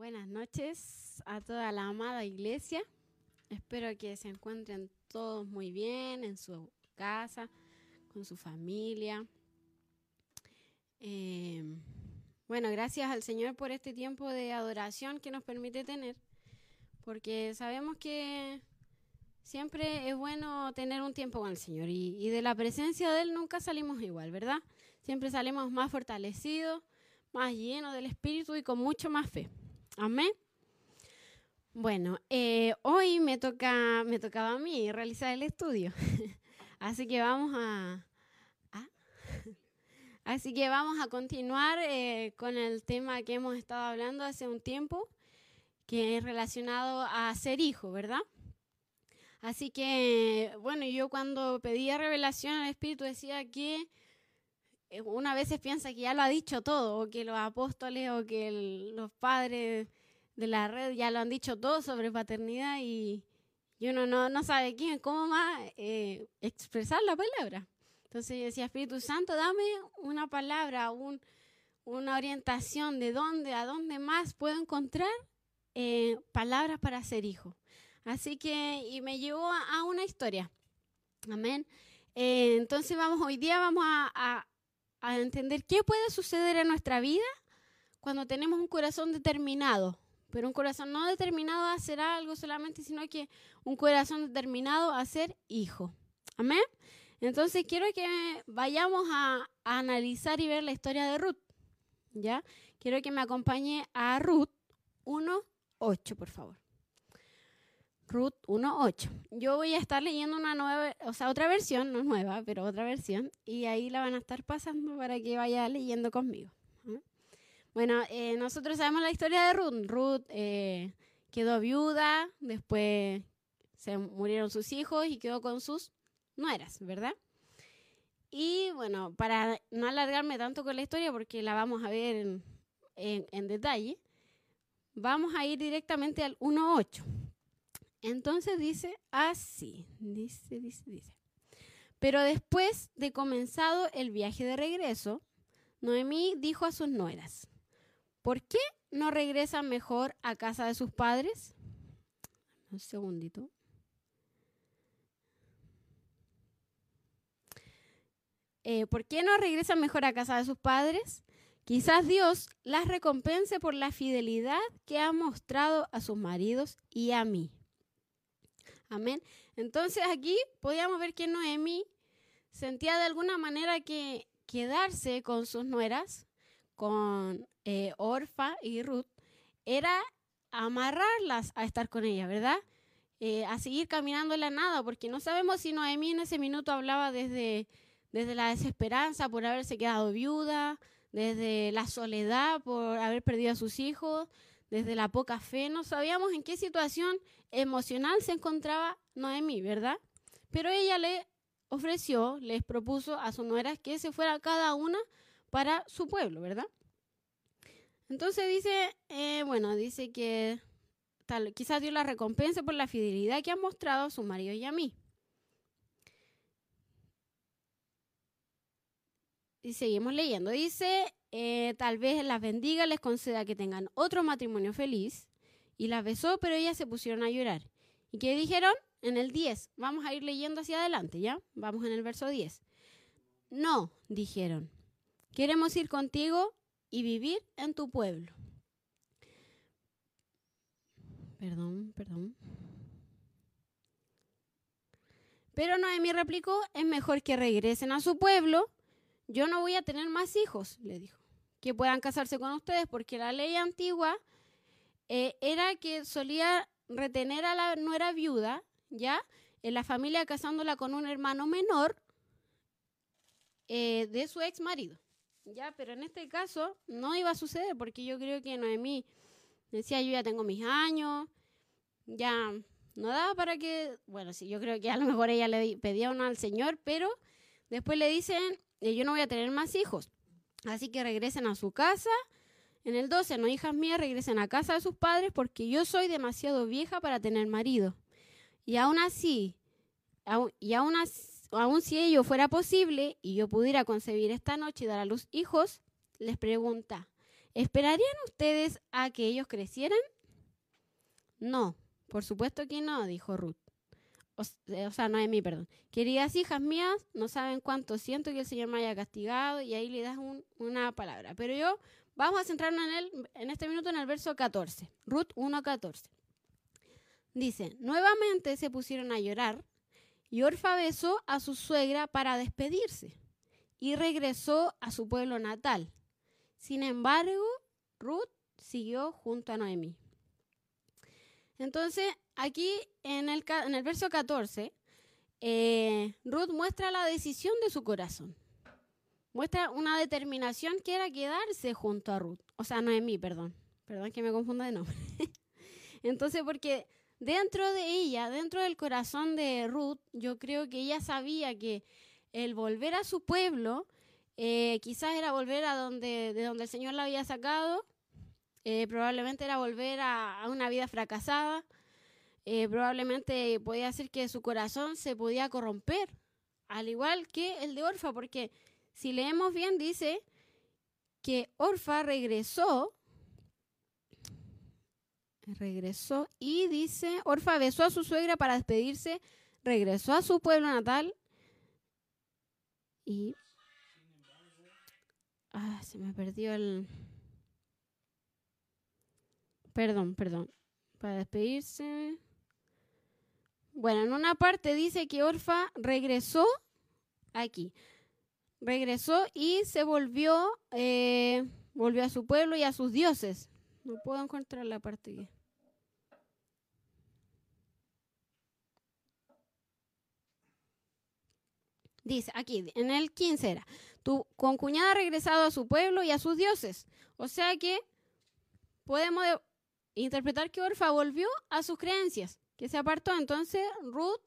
Buenas noches a toda la amada iglesia. Espero que se encuentren todos muy bien en su casa, con su familia. Eh, bueno, gracias al Señor por este tiempo de adoración que nos permite tener, porque sabemos que siempre es bueno tener un tiempo con el Señor y, y de la presencia de Él nunca salimos igual, ¿verdad? Siempre salimos más fortalecidos, más llenos del Espíritu y con mucho más fe. Amén. Bueno, eh, hoy me toca, me tocaba a mí realizar el estudio, así que vamos a, a así que vamos a continuar eh, con el tema que hemos estado hablando hace un tiempo, que es relacionado a ser hijo, ¿verdad? Así que, bueno, yo cuando pedía revelación al Espíritu decía que eh, una vez piensa que ya lo ha dicho todo, o que los apóstoles o que los padres de la red ya lo han dicho todo sobre paternidad y, y uno no, no, sabe quién, cómo más eh, expresar la palabra. Entonces yo decía, Espíritu Santo, dame una palabra, un, una orientación de dónde, a dónde más puedo encontrar eh, palabras para ser hijo. Así que, y me llevó a, una historia. Amén. Eh, entonces vamos, hoy día vamos a, a entender qué puede suceder en nuestra vida cuando tenemos un corazón determinado, pero un corazón no determinado a hacer algo solamente, sino que un corazón determinado a ser hijo. Amén. Entonces quiero que vayamos a, analizar y ver la historia de Ruth. ¿Ya? Quiero que me acompañe a Ruth 1.8, por favor. Ruth 1.8. Yo voy a estar leyendo una nueva, o sea, otra versión, no nueva, pero otra versión, y ahí la van a estar pasando para que vaya leyendo conmigo. Bueno, eh, nosotros sabemos la historia de Ruth. Ruth eh, quedó viuda, después se murieron sus hijos y quedó con sus nueras, ¿verdad? Y bueno, para no alargarme tanto con la historia, porque la vamos a ver en, en, en detalle, vamos a ir directamente al 1.8. Entonces dice así, dice, dice, dice. Pero después de comenzado el viaje de regreso, Noemí dijo a sus nueras, ¿por qué no regresan mejor a casa de sus padres? Un segundito. Eh, ¿Por qué no regresan mejor a casa de sus padres? Quizás Dios las recompense por la fidelidad que ha mostrado a sus maridos y a mí. Amén. Entonces aquí podíamos ver que Noemi sentía de alguna manera que quedarse con sus nueras, con eh, Orfa y Ruth, era amarrarlas a estar con ella, ¿verdad? Eh, a seguir caminando en la nada, porque no sabemos si Noemí en ese minuto hablaba desde, desde la desesperanza por haberse quedado viuda, desde la soledad por haber perdido a sus hijos, desde la poca fe, no sabíamos en qué situación emocional se encontraba Noemí, ¿verdad? Pero ella le ofreció, les propuso a sus nueras que se fuera cada una para su pueblo, ¿verdad? Entonces dice, eh, bueno, dice que tal, quizás Dios la recompense por la fidelidad que han mostrado a su marido y a mí. Y seguimos leyendo. Dice, eh, tal vez las bendiga, les conceda que tengan otro matrimonio feliz. Y las besó, pero ellas se pusieron a llorar. ¿Y qué dijeron? En el 10. Vamos a ir leyendo hacia adelante, ¿ya? Vamos en el verso 10. No, dijeron. Queremos ir contigo y vivir en tu pueblo. Perdón, perdón. Pero Noemí replicó, es mejor que regresen a su pueblo. Yo no voy a tener más hijos, le dijo, que puedan casarse con ustedes, porque la ley antigua eh, era que solía retener a la nuera viuda, ¿ya? En la familia casándola con un hermano menor eh, de su ex marido. Ya, pero en este caso no iba a suceder porque yo creo que Noemí decía, yo ya tengo mis años, ya no daba para que, bueno, sí, yo creo que a lo mejor ella le pedía uno al Señor, pero después le dicen, eh, yo no voy a tener más hijos, así que regresen a su casa. En el 12, no hijas mías, regresen a casa de sus padres porque yo soy demasiado vieja para tener marido. Y aún así, y aún así, aun si ello fuera posible y yo pudiera concebir esta noche y dar a luz hijos, les pregunta, ¿esperarían ustedes a que ellos crecieran? No, por supuesto que no, dijo Ruth. O, o sea, Noemí, perdón. Queridas hijas mías, no saben cuánto siento que el Señor me haya castigado y ahí le das una palabra. Pero yo, vamos a centrarnos en, él, en este minuto en el verso 14, Ruth 1.14. Dice, nuevamente se pusieron a llorar y Orfa besó a su suegra para despedirse y regresó a su pueblo natal. Sin embargo, Ruth siguió junto a Noemí. Entonces, aquí en el, en el verso 14, eh, Ruth muestra la decisión de su corazón. Muestra una determinación que era quedarse junto a Ruth. O sea, Noemí, perdón. Perdón que me confunda de nombre. Entonces, porque dentro de ella, dentro del corazón de Ruth, yo creo que ella sabía que el volver a su pueblo, eh, quizás era volver a donde, de donde el Señor la había sacado, eh, probablemente era volver a, una vida fracasada, eh, probablemente podía ser que su corazón se podía corromper, al igual que el de Orfa, porque si leemos bien dice que Orfa regresó regresó y dice, Orfa besó a su suegra para despedirse, regresó a su pueblo natal y... Ah, se me perdió el... Perdón, perdón. Para despedirse. Bueno, en una parte dice que Orfa regresó aquí. Regresó y se volvió, eh, volvió a su pueblo y a sus dioses. No puedo encontrar la parte Dice aquí, en el 15 era, tu concuñada ha regresado a su pueblo y a sus dioses. O sea que podemos interpretar que Orfa volvió a sus creencias, que se apartó. Entonces Ruth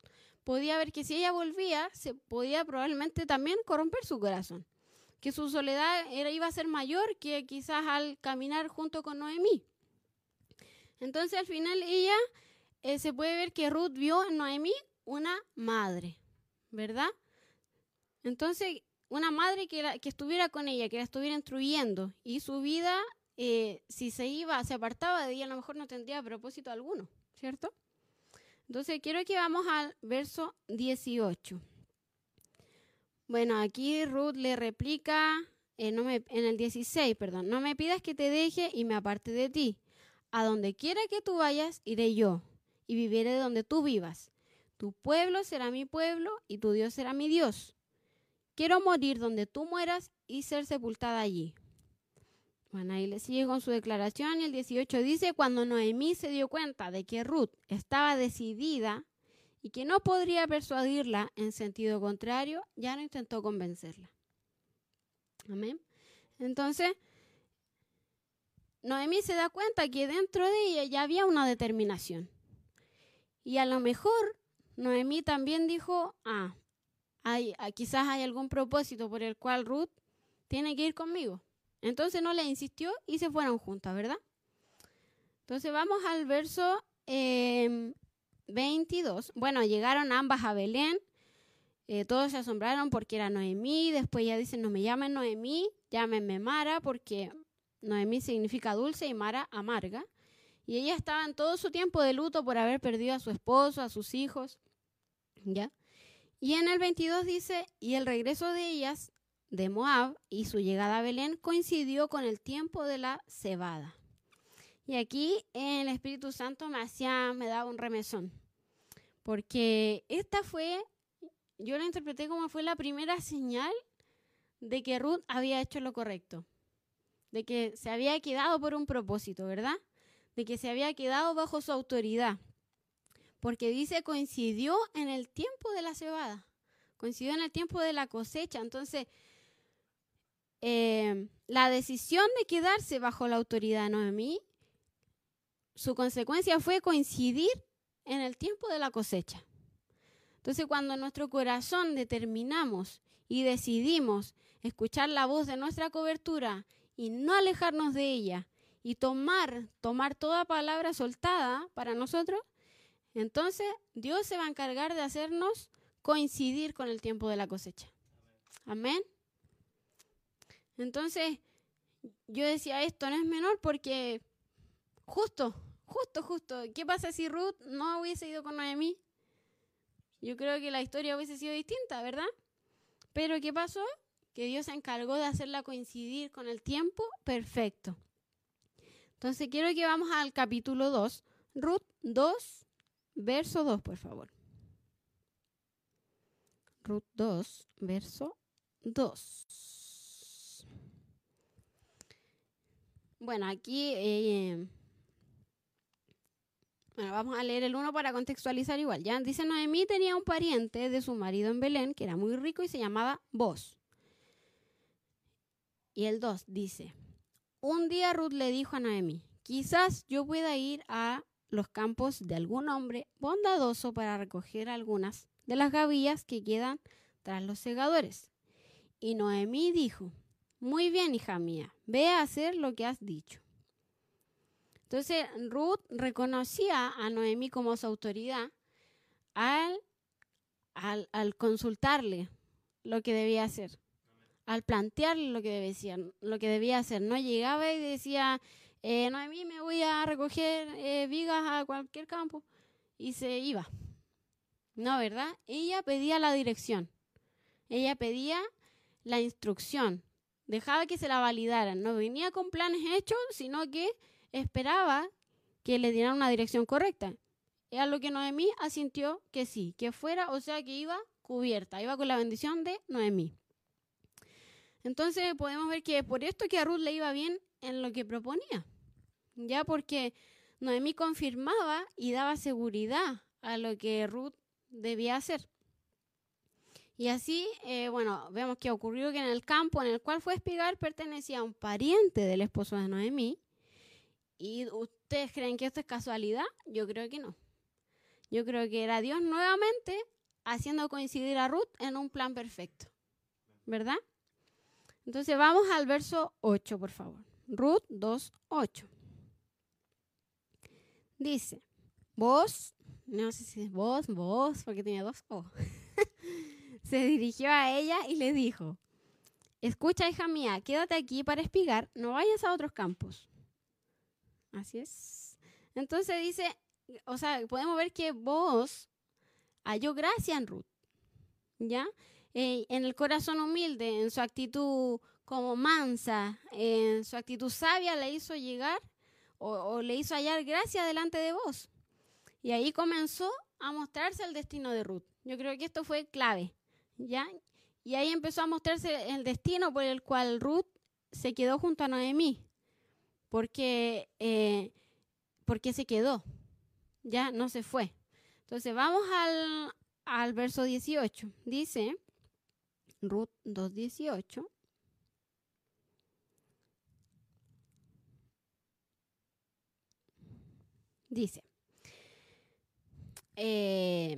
podía ver que si ella volvía, se podía probablemente también corromper su corazón, que su soledad era, iba a ser mayor que quizás al caminar junto con Noemí. Entonces al final ella eh, se puede ver que Ruth vio en Noemí una madre, ¿verdad? Entonces, una madre que, estuviera con ella, que la estuviera instruyendo y su vida, eh, si se iba, se apartaba de ella, a lo mejor no tendría propósito alguno, ¿cierto? Entonces, quiero que vamos al verso 18. Bueno, aquí Ruth le replica eh, no me, en el 16, perdón, no me pidas que te deje y me aparte de ti. A donde quiera que tú vayas, iré yo, y viviré donde tú vivas. Tu pueblo será mi pueblo, y tu Dios será mi Dios. Quiero morir donde tú mueras y ser sepultada allí. Bueno, ahí le sigue con su declaración y el 18 dice, cuando Noemí se dio cuenta de que Ruth estaba decidida y que no podría persuadirla en sentido contrario, ya no intentó convencerla. Amén. Entonces, Noemí se da cuenta que dentro de ella ya había una determinación. Y a lo mejor Noemí también dijo, ah, hay, ah, quizás hay algún propósito por el cual Ruth tiene que ir conmigo. Entonces no le insistió y se fueron juntas, ¿verdad? Entonces vamos al verso 22. Em, bueno, llegaron ambas a Belén. Eh, todos se asombraron porque era Noemí. Después ya dicen, no me llamen Noemí, llámenme Mara porque Noemí significa dulce y Mara amarga. Y ella estaba en todo su tiempo de luto por haber perdido a su esposo, a sus hijos. ¿Ya? Y en el 22 dice, y el regreso de ellas de Moab y su llegada a Belén coincidió con el tiempo de la cebada. Y aquí el Espíritu Santo me hacía, me daba un remesón, porque esta fue, yo la interpreté como fue la primera señal de que Ruth había hecho lo correcto, de que se había quedado por un propósito, ¿verdad? De que se había quedado bajo su autoridad porque dice coincidió en el tiempo de la cebada, coincidió en el tiempo de la cosecha. Entonces, eh, la decisión de quedarse bajo la autoridad de Noemí, su consecuencia fue coincidir en el tiempo de la cosecha. Entonces, cuando en nuestro corazón determinamos y decidimos escuchar la voz de nuestra cobertura y no alejarnos de ella y tomar, tomar toda palabra soltada para nosotros, entonces, Dios se va a encargar de hacernos coincidir con el tiempo de la cosecha. Amén. Entonces, yo decía, esto no es menor porque justo, justo, justo. ¿Qué pasa si Ruth no hubiese ido con Noemí? Yo creo que la historia hubiese sido distinta, ¿verdad? Pero ¿qué pasó? Que Dios se encargó de hacerla coincidir con el tiempo perfecto. Entonces quiero que vamos al capítulo 2, Ruth 2, verso 2, por favor. Ruth 2, verso 2. Bueno, aquí eh, bueno, vamos a leer el 1 para contextualizar igual. Ya dice Noemí tenía un pariente de su marido en Belén que era muy rico y se llamaba Boz. Y el 2 dice, un día Ruth le dijo a Noemí, quizás yo pueda ir a los campos de algún hombre bondadoso para recoger algunas de las gavillas que quedan tras los segadores. Y Noemí dijo, muy bien, hija mía, ve a hacer lo que has dicho. Entonces Ruth reconocía a Noemí como su autoridad al, al, consultarle lo que debía hacer, al plantearle lo que, debía, lo que debía hacer. No llegaba y decía, eh, Noemí, me voy a recoger eh, vigas a cualquier campo y se iba. No, ¿verdad? Ella pedía la dirección, ella pedía la instrucción, dejaba que se la validaran, no venía con planes hechos, sino que esperaba que le dieran una dirección correcta. A lo que Noemí asintió que sí, que fuera, o sea, que iba cubierta, iba con la bendición de Noemí. Entonces podemos ver que por esto que a Ruth le iba bien en lo que proponía, ya porque Noemí confirmaba y daba seguridad a lo que Ruth debía hacer. Y así, eh, bueno, vemos que ocurrió que en el campo en el cual fue espigar pertenecía a un pariente del esposo de Noemí, ¿Y ustedes creen que esto es casualidad? Yo creo que no. Yo creo que era Dios nuevamente haciendo coincidir a Ruth en un plan perfecto. ¿Verdad? Entonces vamos al verso 8, por favor. Ruth 2, 8. Dice, vos, no sé si es vos, vos, porque tenía dos O, se dirigió a ella y le dijo, escucha hija mía, quédate aquí para espigar, no vayas a otros campos. Así es. Entonces dice, o sea, podemos ver que vos halló gracia en Ruth, ¿ya? Eh, en el corazón humilde, en su actitud como mansa, en su actitud sabia le hizo llegar o, le hizo hallar gracia delante de vos. Y ahí comenzó a mostrarse el destino de Ruth. Yo creo que esto fue clave, ¿ya? Y ahí empezó a mostrarse el destino por el cual Ruth se quedó junto a Noemí porque, eh, porque se quedó, ya no se fue. Entonces vamos al, al verso 18. Dice, Ruth 2.18. Dice, eh,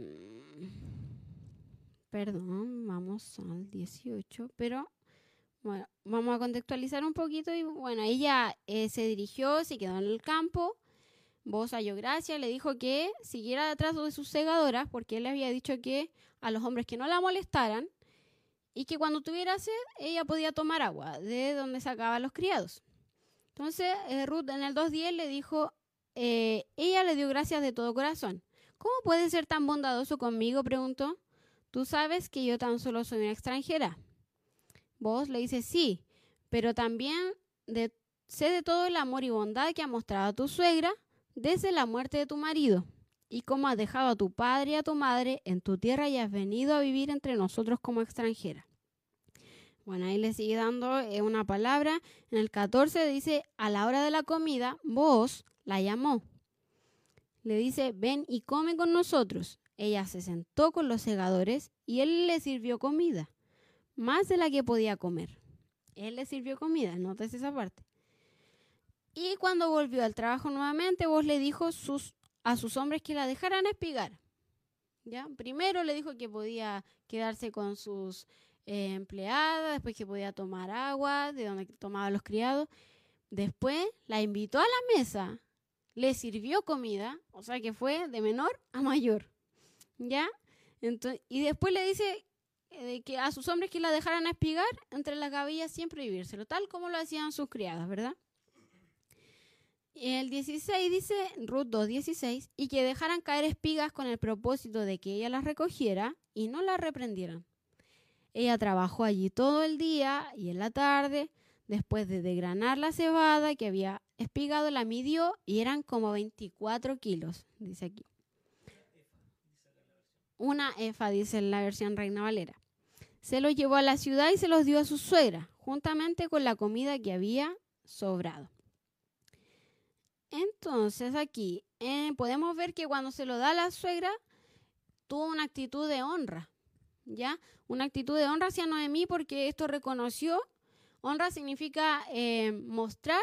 perdón, vamos al 18, pero bueno, vamos a contextualizar un poquito y bueno, ella eh, se dirigió, se quedó en el campo. Vos halló gracia, le dijo que siguiera detrás de sus segadoras porque él le había dicho que a los hombres que no la molestaran y que cuando tuviera sed ella podía tomar agua de donde sacaban los criados. Entonces eh, Ruth en el 2.10 le dijo, eh, ella le dio gracias de todo corazón. ¿Cómo puede ser tan bondadoso conmigo? preguntó. Tú sabes que yo tan solo soy una extranjera Vos le dices sí, pero también sé de todo el amor y bondad que ha mostrado tu suegra desde la muerte de tu marido y cómo has dejado a tu padre y a tu madre en tu tierra y has venido a vivir entre nosotros como extranjera. Bueno, ahí le sigue dando eh, una palabra. En el 14 dice, a la hora de la comida, vos la llamó. Le dice, ven y come con nosotros. Ella se sentó con los segadores y él le sirvió comida más de la que podía comer. Él le sirvió comida, notas esa parte. Y cuando volvió al trabajo nuevamente, vos le dijo sus, a sus hombres que la dejaran espigar. ¿Ya? Primero le dijo que podía quedarse con sus eh, empleadas, después que podía tomar agua de donde tomaban los criados. Después la invitó a la mesa, le sirvió comida, o sea que fue de menor a mayor. ¿Ya? Entonces, y después le dice de que a sus hombres que la dejaran espigar entre las gavillas siempre vivírselo, tal como lo hacían sus criadas, ¿verdad? El 16 dice, Ruth 2.16, y que dejaran caer espigas con el propósito de que ella las recogiera y no las reprendieran. Ella trabajó allí todo el día y en la tarde, después de degranar la cebada que había espigado, la midió y eran como 24 kilos, dice aquí. Una efa, dice en la versión Reina Valera. Se los llevó a la ciudad y se los dio a su suegra, juntamente con la comida que había sobrado. Entonces aquí eh, podemos ver que cuando se lo da a la suegra, tuvo una actitud de honra, ¿ya? Una actitud de honra hacia Noemí porque esto reconoció. Honra significa eh, mostrar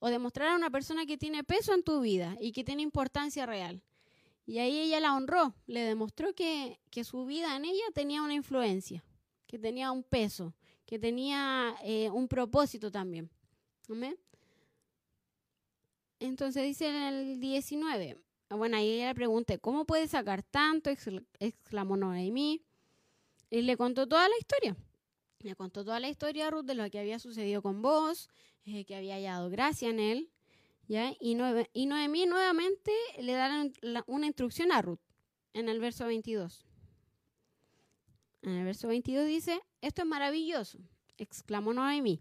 o demostrar a una persona que tiene peso en tu vida y que tiene importancia real. Y ahí ella la honró, le demostró que, que su vida en ella tenía una influencia, que tenía un peso, que tenía eh, un propósito también. ¿Amén? Entonces dice en el 19, bueno, ahí ella le pregunté, ¿cómo puede sacar tanto? exclamó Noemí. Y le contó toda la historia. Le contó toda la historia Ruth de lo que había sucedido con vos, eh, que había hallado gracia en él. ¿ya? Y, Noemí nuevamente le da una instrucción a Ruth en el verso 22. En el verso 22 dice, esto es maravilloso, exclamó Noemí.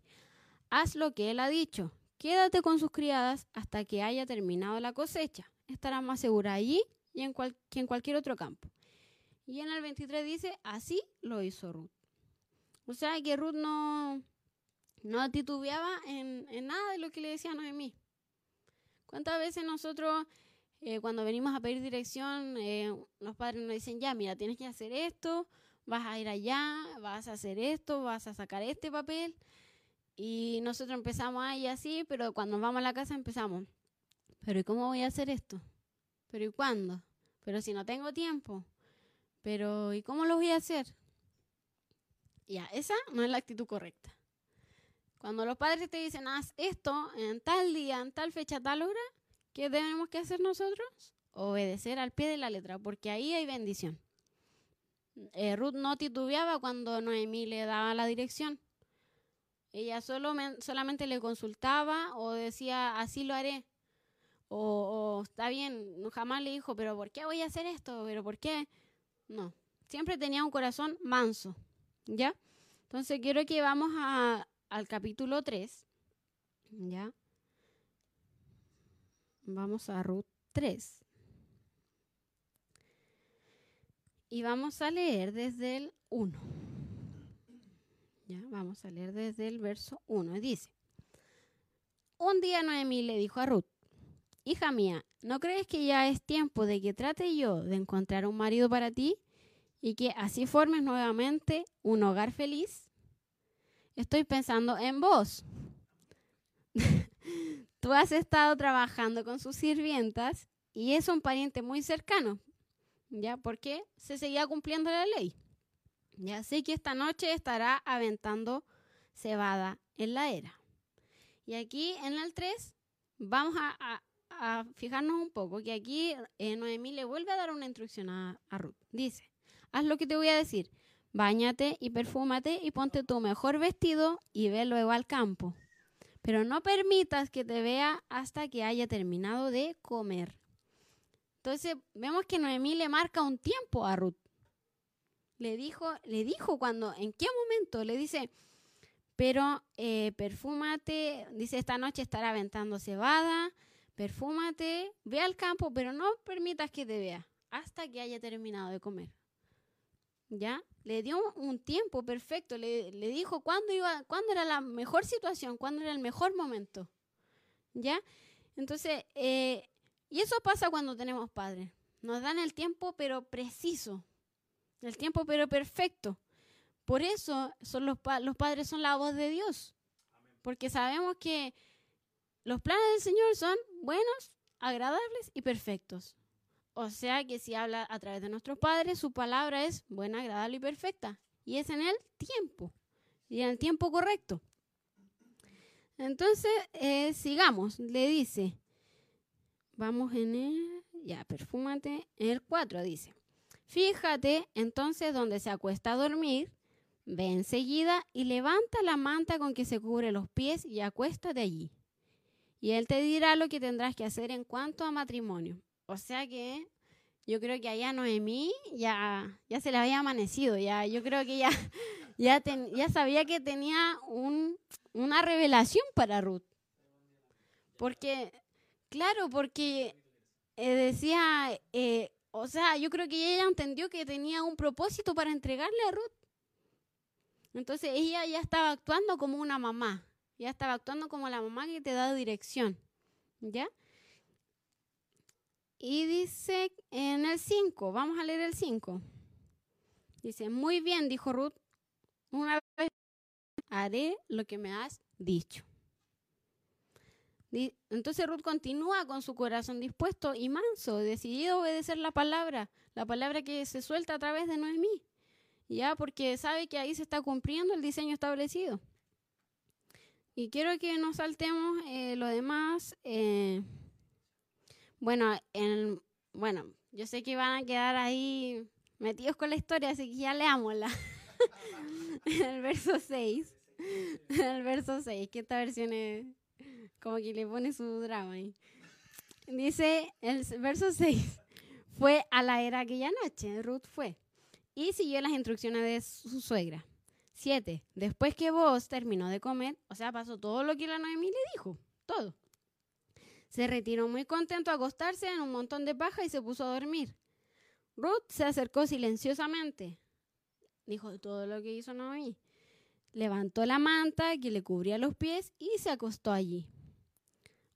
Haz lo que él ha dicho, Quédate con sus criadas hasta que haya terminado la cosecha. Estará más segura allí y en que en cualquier otro campo. Y en el 23 dice, así lo hizo Ruth. O sea que Ruth no, no titubeaba en, nada de lo que le decía Noemí. ¿Cuántas veces nosotros, eh, cuando venimos a pedir dirección, eh, los padres nos dicen, ya, mira, tienes que hacer esto, vas a ir allá, vas a hacer esto, vas a sacar este papel? Y nosotros empezamos ahí así, pero cuando vamos a la casa empezamos, pero ¿y cómo voy a hacer esto? ¿Pero y cuándo? Pero si no tengo tiempo. Pero ¿y cómo lo voy a hacer? Ya, esa no es la actitud correcta. Cuando los padres te dicen, haz esto en tal día, en tal fecha, tal hora, ¿qué tenemos que hacer nosotros? Obedecer al pie de la letra, porque ahí hay bendición. Eh, Ruth no titubeaba cuando Noemí le daba la dirección. Ella solo solamente le consultaba o decía, así lo haré. O, o, está bien, jamás le dijo, pero ¿por qué voy a hacer esto? ¿Pero por qué? No, siempre tenía un corazón manso, ¿ya? Entonces quiero que vamos al capítulo 3, ¿ya? Vamos a Ruth 3. Y vamos a leer desde el 1 vamos a leer desde el verso 1. Dice, un día Noemí le dijo a Ruth, hija mía, ¿no crees que ya es tiempo de que trate yo de encontrar un marido para ti y que así formes nuevamente un hogar feliz? Estoy pensando en vos. Tú has estado trabajando con sus sirvientas y es un pariente muy cercano, ¿ya? Porque se seguía cumpliendo la ley. Ya sé que esta noche estará aventando cebada en la era. Y aquí en el 3 vamos a, fijarnos un poco que aquí eh, Noemí le vuelve a dar una instrucción a, a Ruth. Dice, haz lo que te voy a decir. Báñate y perfúmate y ponte tu mejor vestido y ve luego al campo. Pero no permitas que te vea hasta que haya terminado de comer. Entonces vemos que Noemí le marca un tiempo a Ruth le dijo, le dijo cuando, ¿en qué momento? Le dice, pero eh, perfúmate, dice, esta noche estará aventando cebada, perfúmate, ve al campo, pero no permitas que te vea hasta que haya terminado de comer. ¿Ya? Le dio un tiempo perfecto, le, dijo cuándo, iba, cuándo era la mejor situación, cuándo era el mejor momento. ¿Ya? Entonces, eh, y eso pasa cuando tenemos padres. Nos dan el tiempo, pero preciso, el tiempo pero perfecto. Por eso son los, los padres son la voz de Dios. Porque sabemos que los planes del Señor son buenos, agradables y perfectos. O sea que si habla a través de nuestros padres, su palabra es buena, agradable y perfecta. Y es en el tiempo. Y en el tiempo correcto. Entonces, eh, sigamos. Le dice, vamos en el, ya, perfúmate. En el 4 dice, Fíjate entonces donde se acuesta a dormir, ve enseguida y levanta la manta con que se cubre los pies y acuéstate allí. Y él te dirá lo que tendrás que hacer en cuanto a matrimonio. O sea que yo creo que allá Noemí ya, ya se le había amanecido, ya, yo creo que ya, ya, ya sabía que tenía un, una revelación para Ruth. Porque, claro, porque eh, decía, eh, o sea, yo creo que ella entendió que tenía un propósito para entregarle a Ruth. Entonces ella ya estaba actuando como una mamá, ya estaba actuando como la mamá que te da dirección, ¿ya? Y dice en el 5, vamos a leer el 5. Dice, muy bien, dijo Ruth, una vez haré lo que me has dicho. Entonces Ruth continúa con su corazón dispuesto y manso, decidido a obedecer la palabra, la palabra que se suelta a través de Noemí, ya porque sabe que ahí se está cumpliendo el diseño establecido. Y quiero que nos saltemos eh, lo demás. Eh, bueno, en, bueno, yo sé que van a quedar ahí metidos con la historia, así que ya leámosla. el verso 6. El verso 6, que esta versión es como que le pone su drama ahí. Dice el verso 6. Fue a la era aquella noche, Ruth fue, y siguió las instrucciones de su suegra. 7. Después que vos terminó de comer, o sea, pasó todo lo que la Noemí le dijo, todo. Se retiró muy contento a acostarse en un montón de paja y se puso a dormir. Ruth se acercó silenciosamente. Dijo todo lo que hizo Noemí. Levantó la manta que le cubría los pies y se acostó allí.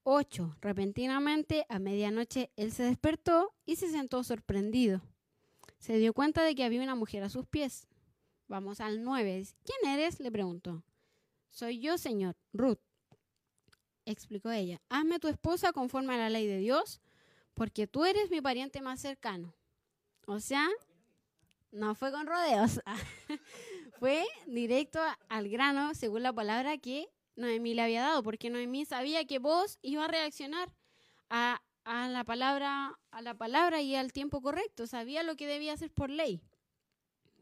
8. Repentinamente, a medianoche, él se despertó y se sentó sorprendido. Se dio cuenta de que había una mujer a sus pies. Vamos al 9. ¿Quién eres? le preguntó. Soy yo, señor, Ruth, explicó ella. Hazme tu esposa conforme a la ley de Dios, porque tú eres mi pariente más cercano. O sea, no fue con rodeos, fue directo al grano, según la palabra que Noemí le había dado, porque Noemí sabía que vos iba a reaccionar a, la palabra, a la palabra y al tiempo correcto, sabía lo que debía hacer por ley.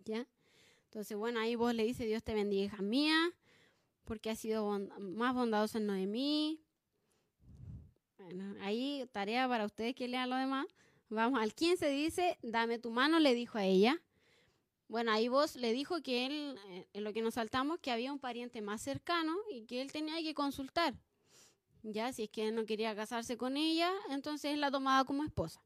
¿Ya? Entonces, bueno, ahí vos le dice, Dios te bendiga, hija mía, porque ha sido más bondadosa en Noemí. Bueno, ahí tarea para ustedes que lean lo demás. Vamos al 15, dice, dame tu mano, le dijo a ella. Bueno, ahí vos le dijo que él, eh, en lo que nos saltamos, que había un pariente más cercano y que él tenía que consultar. Ya, si es que él no quería casarse con ella, entonces él la tomaba como esposa.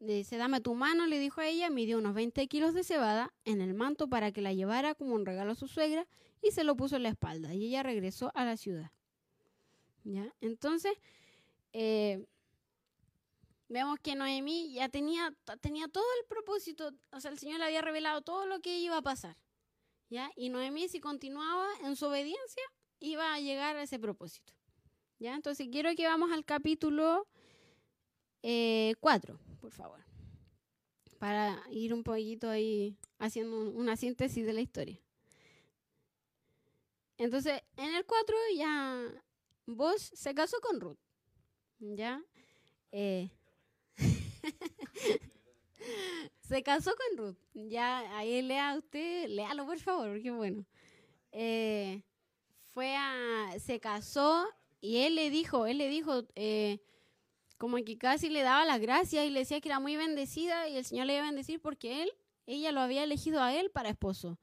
Dice, dame tu mano, le dijo a ella, midió unos 20 kilos de cebada en el manto para que la llevara como un regalo a su suegra y se lo puso en la espalda y ella regresó a la ciudad. ¿Ya? Entonces, eh, Vemos que Noemí ya tenía, tenía todo el propósito, o sea, el Señor le había revelado todo lo que iba a pasar. ¿ya? Y Noemí, si continuaba en su obediencia, iba a llegar a ese propósito. ¿ya? Entonces, quiero que vamos al capítulo 4, eh, por favor, para ir un poquito ahí haciendo una síntesis de la historia. Entonces, en el 4 ya vos se casó con Ruth. ¿Ya? Eh, se casó con Ruth. Ya, ahí lea usted, léalo por favor, porque bueno. Eh, fue a, se casó y él le dijo, él le dijo, eh, como que casi le daba las gracias y le decía que era muy bendecida y el Señor le iba a bendecir porque él, ella lo había elegido a él para esposo.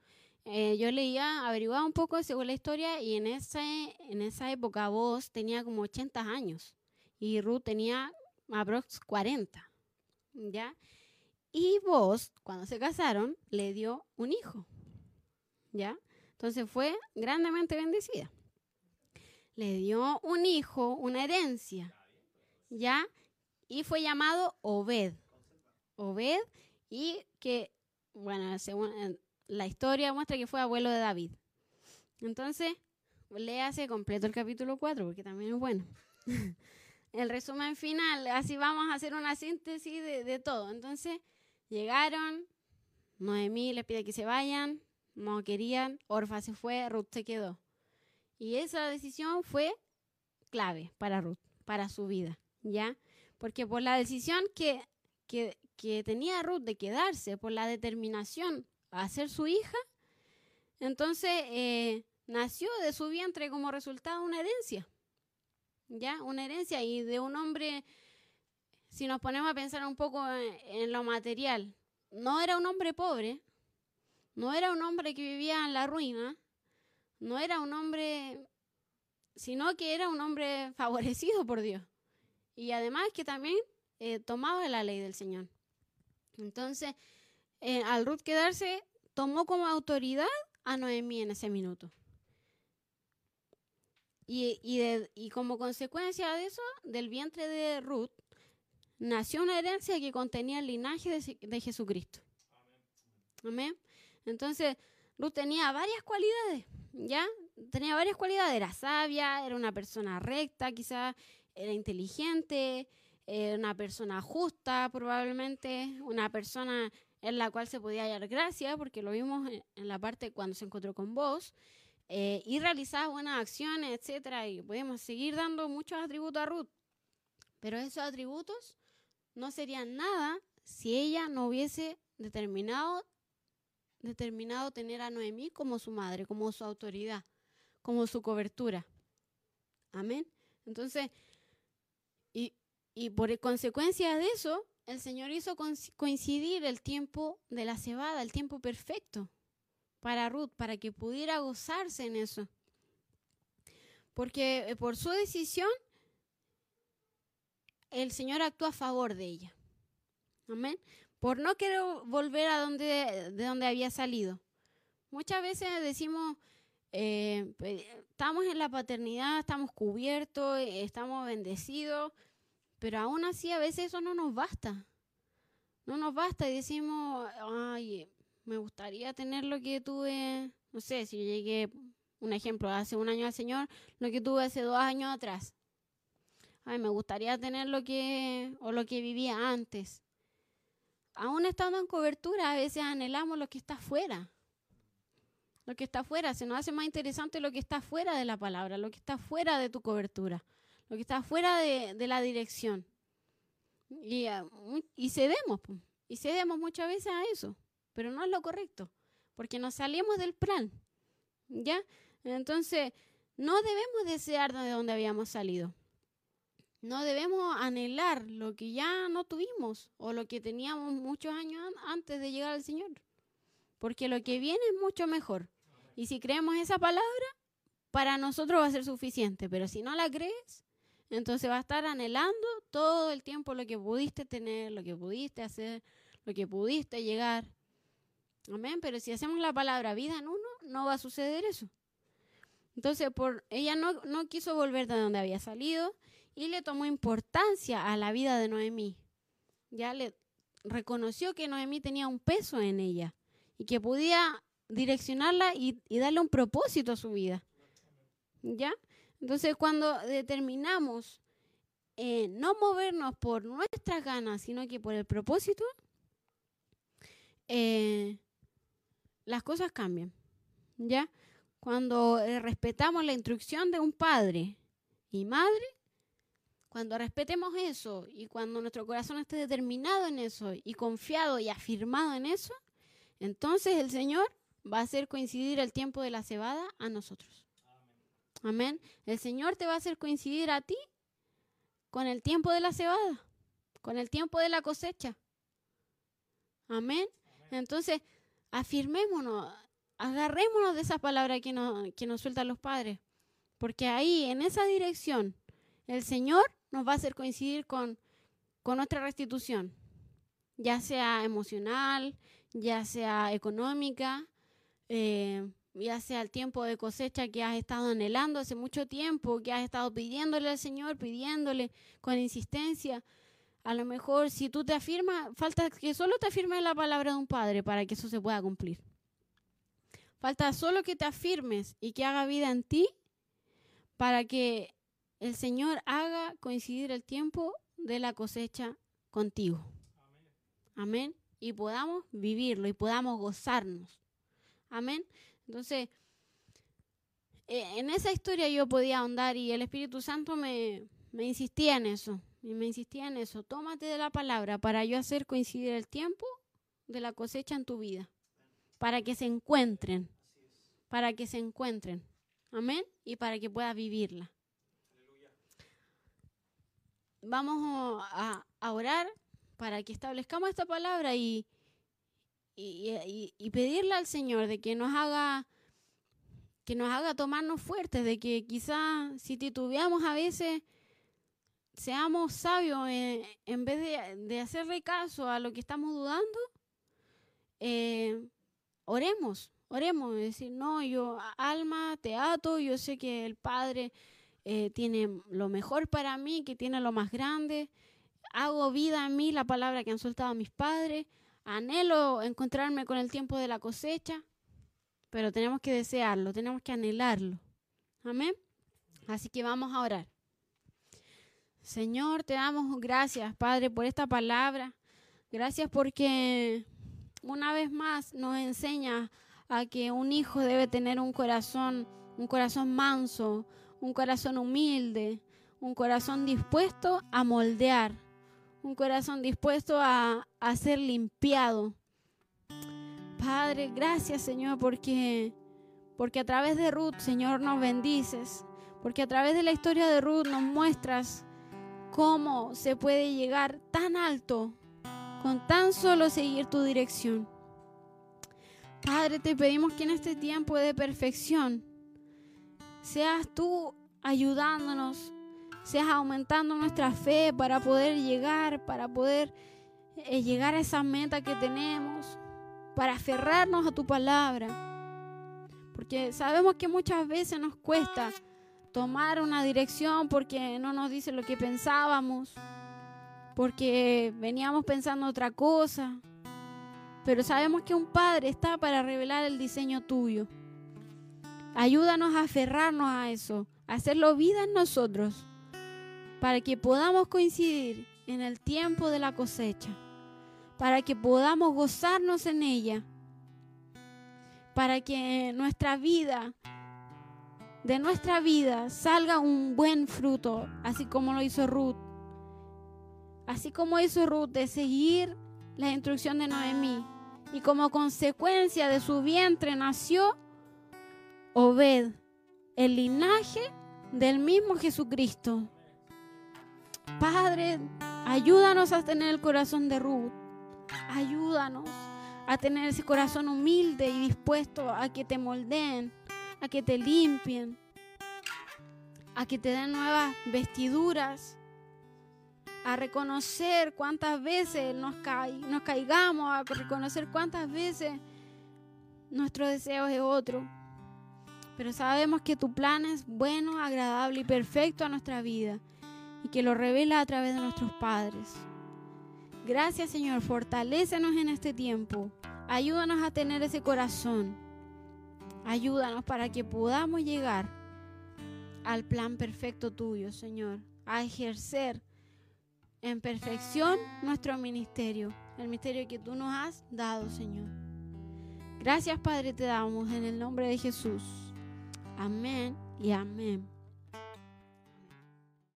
Eh, yo leía, averiguaba un poco según la historia y en, ese, en esa época vos tenía como 80 años y Ruth tenía aprox 40. ¿ya? Y vos, cuando se casaron, le dio un hijo, ¿ya? Entonces fue grandemente bendecida. Le dio un hijo, una herencia, ¿ya? Y fue llamado Obed. Obed y que, bueno, según la historia muestra que fue abuelo de David. Entonces, léase completo el capítulo 4 porque también es bueno. el resumen final, así vamos a hacer una síntesis de, todo. Entonces, llegaron, Noemí les pide que se vayan, no querían, Orfa se fue, Ruth se quedó. Y esa decisión fue clave para Ruth, para su vida, ¿ya? Porque por la decisión que, que, que tenía Ruth de quedarse por la determinación a ser su hija, entonces eh, nació de su vientre como resultado una herencia. ¿Ya? Una herencia y de un hombre, si nos ponemos a pensar un poco en, lo material, no era un hombre pobre, no era un hombre que vivía en la ruina, no era un hombre, sino que era un hombre favorecido por Dios. Y además que también eh, tomaba la ley del Señor. Entonces, eh, al Ruth quedarse, tomó como autoridad a Noemí en ese minuto. Y, y, como consecuencia de eso, del vientre de Ruth, nació una herencia que contenía el linaje de, de Jesucristo. Amén. Entonces, Ruth tenía varias cualidades, ¿ya? Tenía varias cualidades. Era sabia, era una persona recta, quizás era inteligente, era una persona justa, probablemente, una persona en la cual se podía hallar gracia, porque lo vimos en la parte cuando se encontró con vos. Eh, y realizar buenas acciones, etcétera, y podemos seguir dando muchos atributos a Ruth. Pero esos atributos no serían nada si ella no hubiese determinado, determinado tener a Noemí como su madre, como su autoridad, como su cobertura. Amén. Entonces, y, y por consecuencia de eso, el Señor hizo coincidir el tiempo de la cebada, el tiempo perfecto para Ruth, para que pudiera gozarse en eso. Porque eh, por su decisión, el Señor actuó a favor de ella. Amén. Por no querer volver a donde, de donde había salido. Muchas veces decimos, eh, estamos en la paternidad, estamos cubiertos, estamos bendecidos, pero aún así a veces eso no nos basta. No nos basta y decimos, ay, me gustaría tener lo que tuve, no sé, si llegué, un ejemplo, hace un año al Señor, lo que tuve hace dos años atrás. Ay, me gustaría tener lo que, o lo que vivía antes. Aún estando en cobertura, a veces anhelamos lo que está fuera. Lo que está fuera, se nos hace más interesante lo que está fuera de la palabra, lo que está fuera de tu cobertura, lo que está fuera de, de la dirección. Y, ah, y cedemos, y cedemos muchas veces a eso pero no es lo correcto, porque nos salimos del plan, ¿ya? Entonces, no debemos desear de donde habíamos salido. No debemos anhelar lo que ya no tuvimos o lo que teníamos muchos años antes de llegar al Señor, porque lo que viene es mucho mejor. Y si creemos esa palabra, para nosotros va a ser suficiente, pero si no la crees, entonces va a estar anhelando todo el tiempo lo que pudiste tener, lo que pudiste hacer, lo que pudiste llegar. Amén, pero si hacemos la palabra vida en uno, no va a suceder eso. Entonces, por, ella no, no quiso volver de donde había salido y le tomó importancia a la vida de Noemí. Ya le reconoció que Noemí tenía un peso en ella y que podía direccionarla y, darle un propósito a su vida. ¿Ya? Entonces, cuando determinamos eh, no movernos por nuestras ganas, sino que por el propósito, eh, las cosas cambian. ¿Ya? Cuando eh, respetamos la instrucción de un padre y madre, cuando respetemos eso y cuando nuestro corazón esté determinado en eso y confiado y afirmado en eso, entonces el Señor va a hacer coincidir el tiempo de la cebada a nosotros. Amén. El Señor te va a hacer coincidir a ti con el tiempo de la cebada, con el tiempo de la cosecha. Amén. Entonces, afirmémonos, agarrémonos de esa palabra que nos, que nos sueltan los padres, porque ahí, en esa dirección, el Señor nos va a hacer coincidir con, con nuestra restitución, ya sea emocional, ya sea económica, eh, ya sea el tiempo de cosecha que has estado anhelando hace mucho tiempo, que has estado pidiéndole al Señor, pidiéndole con insistencia. A lo mejor si tú te afirmas, falta que solo te afirmes la palabra de un padre para que eso se pueda cumplir. Falta solo que te afirmes y que haga vida en ti para que el Señor haga coincidir el tiempo de la cosecha contigo. Amén. Y podamos vivirlo y podamos gozarnos. Amén. Entonces, eh, en esa historia yo podía ahondar y el Espíritu Santo me, me insistía en eso y me insistía en eso, tómate de la palabra para yo hacer coincidir el tiempo de la cosecha en tu vida, para que se encuentren, para que se encuentren, amén, y para que puedas vivirla. Vamos a, orar para que establezcamos esta palabra y, y, pedirle al Señor de que nos haga que nos haga tomarnos fuertes, de que quizá si titubeamos a veces seamos sabios en, vez de, de, hacerle caso a lo que estamos dudando, eh, oremos, oremos, decir, no, yo alma, te ato, yo sé que el Padre eh, tiene lo mejor para mí, que tiene lo más grande, hago vida en mí la palabra que han soltado mis padres, anhelo encontrarme con el tiempo de la cosecha, pero tenemos que desearlo, tenemos que anhelarlo. Amén. Así que vamos a orar. Señor, te damos gracias, Padre, por esta palabra. Gracias porque una vez más nos enseña a que un hijo debe tener un corazón, un corazón manso, un corazón humilde, un corazón dispuesto a moldear, un corazón dispuesto a, a ser limpiado, Padre, gracias Señor porque, porque a través de Ruth, Señor, nos bendices. Porque a través de la historia de Ruth nos muestras cómo se puede llegar tan alto con tan solo seguir tu dirección. Padre, te pedimos que en este tiempo de perfección seas tú ayudándonos, seas aumentando nuestra fe para poder llegar, para poder eh, llegar a esa meta que tenemos para aferrarnos a tu palabra. Porque sabemos que muchas veces nos cuesta tomar una dirección porque no nos dice lo que pensábamos, porque veníamos pensando otra cosa. Pero sabemos que un padre está para revelar el diseño tuyo. Ayúdanos a aferrarnos a eso, a hacerlo vida en nosotros, para que podamos coincidir en el tiempo de la cosecha para que podamos gozarnos en ella, para que nuestra vida, de nuestra vida, salga un buen fruto, así como lo hizo Ruth. Así como hizo Ruth de seguir la instrucción de Noemí. Y como consecuencia de su vientre nació Obed, el linaje del mismo Jesucristo. Padre, ayúdanos a tener el corazón de Ruth Ayúdanos a tener ese corazón humilde y dispuesto a que te moldeen, a que te limpien, a que te den nuevas vestiduras, a reconocer cuántas veces nos, nos caigamos, a reconocer cuántas veces nuestro deseo es otro. Pero sabemos que tu plan es bueno, agradable y perfecto a nuestra vida y que lo revela a través de nuestros padres. Gracias Señor, fortalécenos en este tiempo. Ayúdanos a tener ese corazón. Ayúdanos para que podamos llegar al plan perfecto tuyo, Señor. A ejercer en perfección nuestro ministerio. El ministerio que tú nos has dado, Señor. Gracias Padre te damos en el nombre de Jesús. Amén y amén.